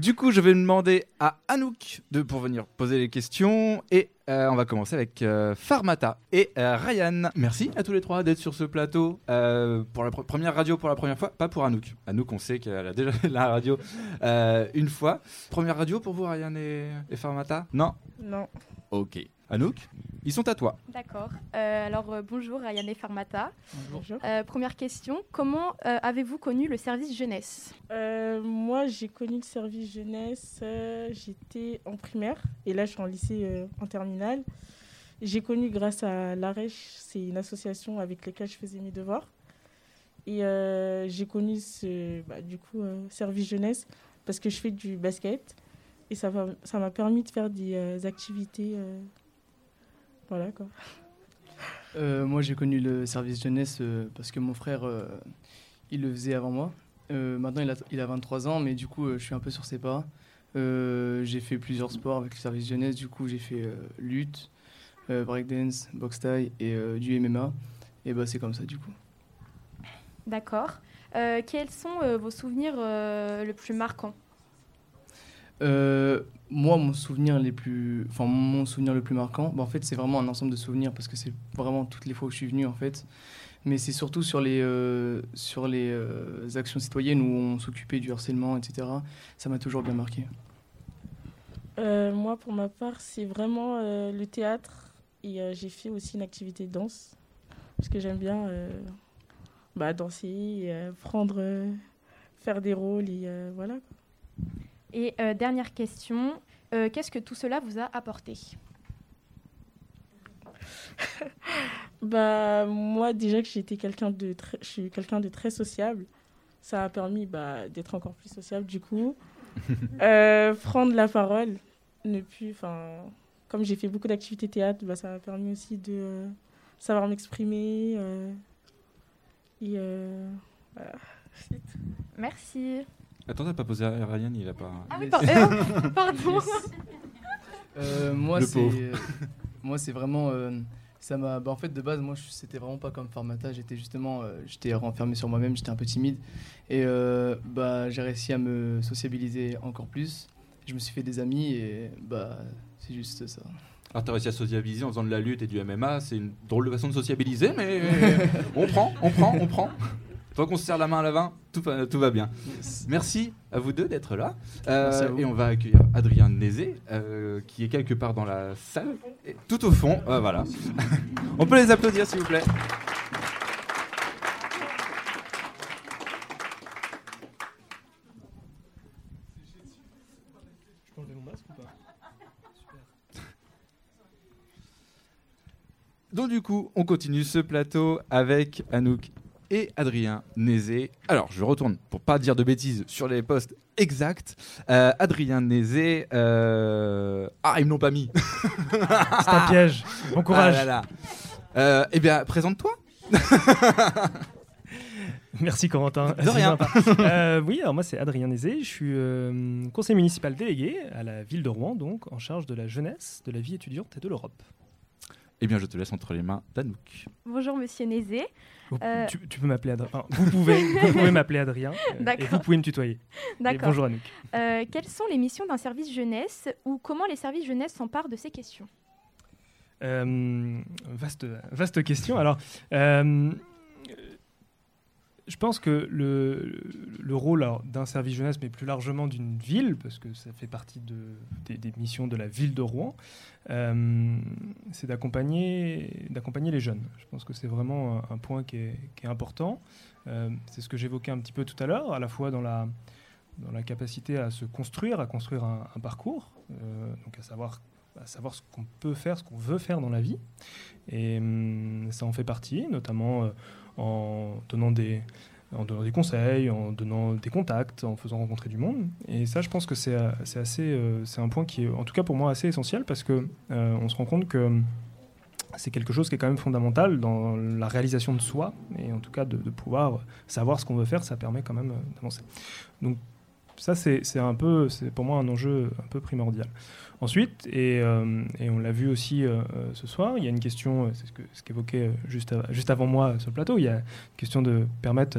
Du coup, je vais demander à Anouk de pour venir poser les questions et euh, on va commencer avec euh, Farmata et euh, Ryan. Merci à tous les trois d'être sur ce plateau euh, pour la pr- première radio pour la première fois, pas pour Anouk. Anouk, on sait qu'elle a déjà fait la radio euh, une fois. Première radio pour vous, Ryan et, et Farmata Non? Non. Ok. Anouk, ils sont à toi. D'accord. Euh, alors euh, bonjour Ayane Farmata. Bonjour. Euh, première question, comment euh, avez-vous connu le service jeunesse? Euh, moi, j'ai connu le service jeunesse, euh, j'étais en primaire et là, je suis en lycée euh, en terminale. J'ai connu grâce à l'ARECH, c'est une association avec laquelle je faisais mes devoirs. Et euh, j'ai connu ce bah, du coup, euh, service jeunesse parce que je fais du basket et ça m'a permis de faire des euh, activités. Euh, voilà quoi. Euh, moi, j'ai connu le service jeunesse euh, parce que mon frère, euh, il le faisait avant moi. Euh, maintenant, il a, il a 23 ans, mais du coup, euh, je suis un peu sur ses pas. Euh, j'ai fait plusieurs sports avec le service jeunesse. Du coup, j'ai fait euh, lutte, euh, breakdance, boxe taille et euh, du MMA. Et bah, c'est comme ça, du coup. D'accord. Euh, quels sont euh, vos souvenirs euh, le plus marquants? Euh, moi, mon souvenir les plus, enfin mon souvenir le plus marquant, bah, en fait, c'est vraiment un ensemble de souvenirs parce que c'est vraiment toutes les fois où je suis venu en fait. Mais c'est surtout sur les euh, sur les euh, actions citoyennes où on s'occupait du harcèlement, etc. Ça m'a toujours bien marqué. Moi, pour ma part, c'est vraiment le théâtre et j'ai fait aussi une activité de danse parce que j'aime bien bah, danser, prendre, faire des rôles voilà. Et euh, dernière question, euh, qu'est-ce que tout cela vous a apporté? Bah, moi, déjà que j'étais quelqu'un de très, je suis quelqu'un de très sociable, ça a permis bah, d'être encore plus sociable du coup. Euh, prendre la parole, ne plus, enfin, comme j'ai fait beaucoup d'activités théâtre, bah, ça m'a permis aussi de euh, savoir m'exprimer. euh, et euh, voilà. C'est tout. Merci. Attends, t'as pas posé à Ryan, il a pas. Ah oui, par- euh, pardon. Euh, moi, Le c'est pauvre. euh, moi, c'est vraiment euh, ça m'a. bah, en fait, de base, moi, je- c'était vraiment pas comme Formata. J'étais justement, euh, j'étais renfermé sur moi-même. J'étais un peu timide et euh, bah, j'ai réussi à me sociabiliser encore plus. Je me suis fait des amis et bah, c'est juste ça. Alors t'as réussi à sociabiliser en faisant de la lutte et du MMA, c'est une drôle de façon de sociabiliser, mais on prend, on prend, on prend. Tant qu'on se serre la main à la main, tout, va- tout va bien. Merci à vous deux d'être là. Euh, et on va accueillir Adrien Nézé, euh, qui est quelque part dans la salle, et tout au fond. euh, voilà. on peut les applaudir s'il vous plaît. Donc du coup, on continue ce plateau avec Anouk et Adrien Nézé. Alors, je retourne pour pas dire de bêtises sur les postes exacts. Euh, Adrien Nézé... euh, Ah, ils me l'ont pas mis. C'est un piège. Bon courage. Ah là là. Euh, eh bien, présente-toi. Merci Corentin. De rien. Euh, oui, alors moi c'est Adrien Nézé, je suis euh, conseiller municipal délégué à la ville de Rouen, donc en charge de la jeunesse, de la vie étudiante et de l'Europe. Eh bien, je te laisse entre les mains d'Anouk. Bonjour Monsieur Nézé. Vous- Euh. Tu, tu peux m'appeler Adrien. enfin, vous pouvez, vous pouvez m'appeler Adrien. euh, et vous pouvez me tutoyer. D'accord. bonjour Anouk. Euh, quelles sont les missions d'un service jeunesse ou comment les services jeunesse s'emparent de ces questions? Euh, vaste, vaste question. Alors, euh, je pense que le, le rôle d'un service jeunesse, mais plus largement d'une ville, parce que ça fait partie de, des, missions de la ville de Rouen, euh, c'est d'accompagner, les jeunes. Je pense que c'est vraiment un, point qui est, important. Euh, c'est ce que j'évoquais un petit peu tout à l'heure, à la fois dans la, capacité à se construire, à construire un, parcours, euh, donc à savoir ce qu'on peut faire, ce qu'on veut faire dans la vie. Et hum, ça en fait partie, notamment en donnant des en donnant des conseils, en donnant des contacts, en faisant rencontrer du monde. Et ça, je pense que c'est assez, euh, c'est un point qui est, en tout cas pour moi, assez essentiel parce que euh, on se rend compte que c'est quelque chose qui est quand même fondamental dans la réalisation de soi et en tout cas de, de pouvoir savoir ce qu'on veut faire, ça permet quand même euh, d'avancer. Donc ça, c'est un peu, c'est pour moi un enjeu un peu primordial. Ensuite, et, euh, et on l'a vu aussi euh, euh, ce soir, il y a une question, c'est ce que- ce qu'évoquait euh, juste, juste avant moi sur le plateau, il y a une question de permettre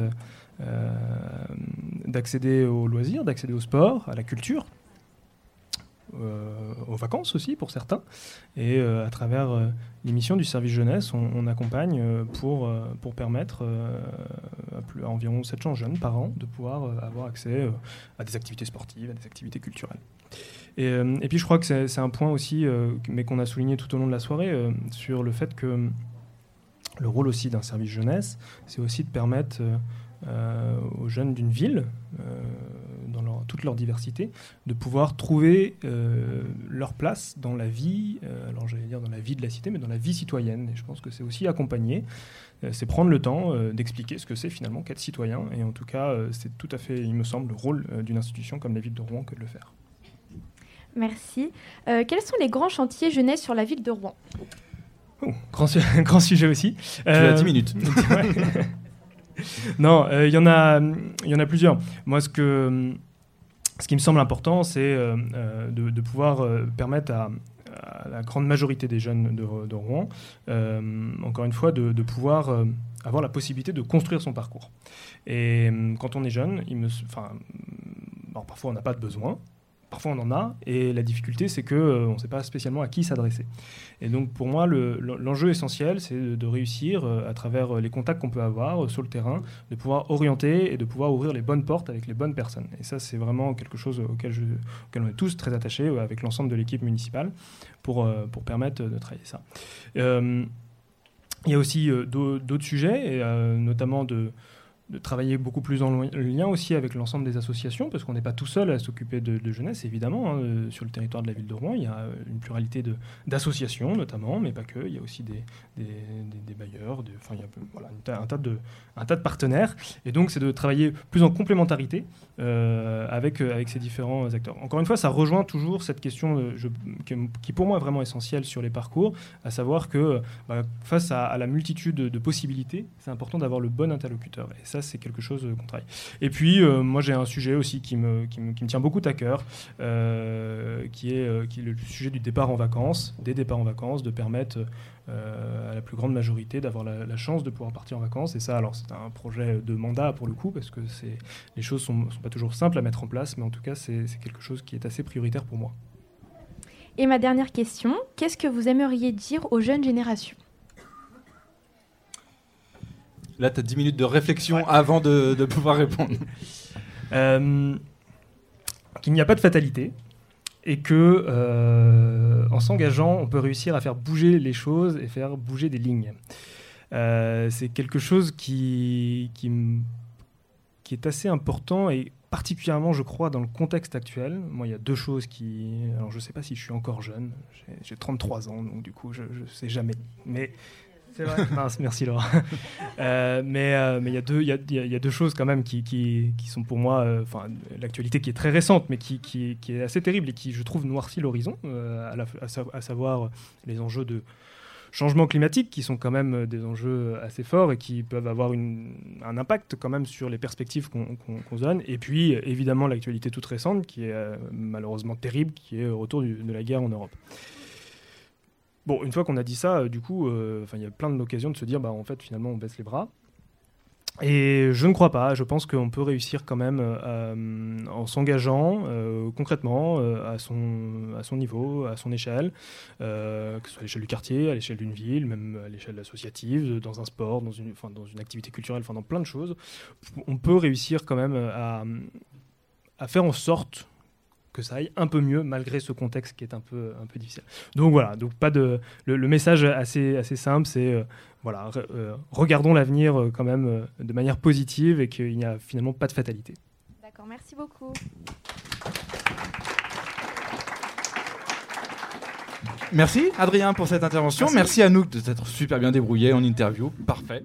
d'accéder aux loisirs, d'accéder au sport, à la culture, aux vacances aussi pour certains. Et à travers l'émission du service jeunesse, on, accompagne pour, pour permettre à, à, environ 700 jeunes par an de pouvoir avoir accès à des activités sportives, à des activités culturelles. Euh, et, puis je crois que c'est un point aussi, euh, mais qu'on a souligné tout au long de la soirée, euh, sur le fait que le rôle aussi d'un service jeunesse, c'est aussi de permettre aux jeunes d'une ville, toute leur diversité, de pouvoir trouver leur place dans la vie, alors j'allais dire dans la vie de la cité, mais dans la vie citoyenne. Et je pense que c'est aussi accompagner, c'est prendre le temps d'expliquer ce que c'est finalement qu'être citoyen. Et en tout cas, c'est tout à fait, il me semble, le rôle d'une institution comme la ville de Rouen que de le faire. Merci. Euh, quels sont les grands chantiers jeunesse sur la ville de Rouen? Oh, grand, grand, sujet aussi. Tu as 10 euh, minutes. non, il euh, y, en a, y en a plusieurs. Moi, ce, que, ce qui me semble important, c'est de, pouvoir permettre à, la grande majorité des jeunes de, Rouen, encore une fois, de, pouvoir avoir la possibilité de construire son parcours. Et quand on est jeune, parfois on n'a pas de besoin, Parfois, on en a, et la difficulté, c'est qu'on euh, ne sait pas spécialement à qui s'adresser. Et donc, pour moi, l'enjeu essentiel, c'est de, réussir, euh, à travers euh, les contacts qu'on peut avoir sur le terrain, de pouvoir orienter et de pouvoir ouvrir les bonnes portes avec les bonnes personnes. Et ça, c'est vraiment quelque chose auquel, je, on est tous très attachés, avec l'ensemble de l'équipe municipale, pour, pour permettre de travailler ça. il y a aussi d'autres sujets, et, notamment de de travailler beaucoup plus en lien aussi avec l'ensemble des associations, parce qu'on n'est pas tout seul à s'occuper de, jeunesse, évidemment. Hein, euh, sur le territoire de la ville de Rouen, il y a euh, une pluralité d'associations, notamment, mais pas que. Il y a aussi des, des, bailleurs, enfin, il y a un, tas de, un tas de partenaires. Et donc, c'est de travailler plus en complémentarité euh, avec, avec ces différents acteurs. Encore une fois, ça rejoint toujours cette question qui, pour moi, est vraiment essentielle sur les parcours, à savoir que bah, face à, à, la multitude de possibilités, c'est important d'avoir le bon interlocuteur. Et ça, c'est quelque chose qu'on travaille. Et puis, euh, moi, j'ai un sujet aussi qui me, qui me, tient beaucoup à cœur, euh, qui, est, euh, qui est le sujet du départ en vacances, des départs en vacances, de permettre à la plus grande majorité d'avoir la, chance de pouvoir partir en vacances. Et ça, alors, c'est un projet de mandat pour le coup, parce que les choses ne sont, sont, pas toujours simples à mettre en place, mais en tout cas, c'est quelque chose qui est assez prioritaire pour moi. Et ma dernière question, qu'est-ce que vous aimeriez dire aux jeunes générations? Là, tu as 10 minutes de réflexion avant de, pouvoir répondre. Euh, qu'il n'y a pas de fatalité et que euh, en s'engageant, on peut réussir à faire bouger les choses et faire bouger des lignes. Euh, c'est quelque chose qui, qui, qui, est assez important et particulièrement, je crois, dans le contexte actuel. Moi, il y a deux choses qui... Alors, je ne sais pas si je suis encore jeune, j'ai 33 ans, donc du coup, je ne sais jamais. Mais c'est vrai. merci Laura. Euh, mais euh, il y, a deux, choses quand même qui, sont pour moi, euh, l'actualité qui est très récente, mais qui, est assez terrible et qui, je trouve, noircit l'horizon, à, à, savoir les enjeux de changement climatique, qui sont quand même des enjeux assez forts et qui peuvent avoir un impact quand même sur les perspectives qu'on se donne. Et puis, évidemment, l'actualité toute récente, qui est malheureusement terrible, qui est le retour de la guerre en Europe. Bon, une fois qu'on a dit ça, euh, du coup, euh, il y a plein d'occasions de se dire, bah, en fait, finalement, on baisse les bras. Et je ne crois pas. Je pense qu'on peut réussir quand même euh, en s'engageant concrètement à, son, à son niveau, à son échelle, que ce soit à l'échelle du quartier, à l'échelle d'une ville, même à l'échelle associative, dans un sport, dans une, dans une activité culturelle, enfin dans plein de choses. On peut réussir quand même à faire en sorte que ça aille un peu mieux malgré ce contexte qui est un peu, un peu difficile. Donc voilà, donc pas de, le, message assez, assez simple, c'est euh, voilà, euh, regardons l'avenir euh, quand même de manière positive et qu'il n'y a finalement pas de fatalité. D'accord, merci beaucoup. Merci Adrien pour cette intervention. Merci, Merci à nous de s'être super bien débrouillé en interview. Parfait.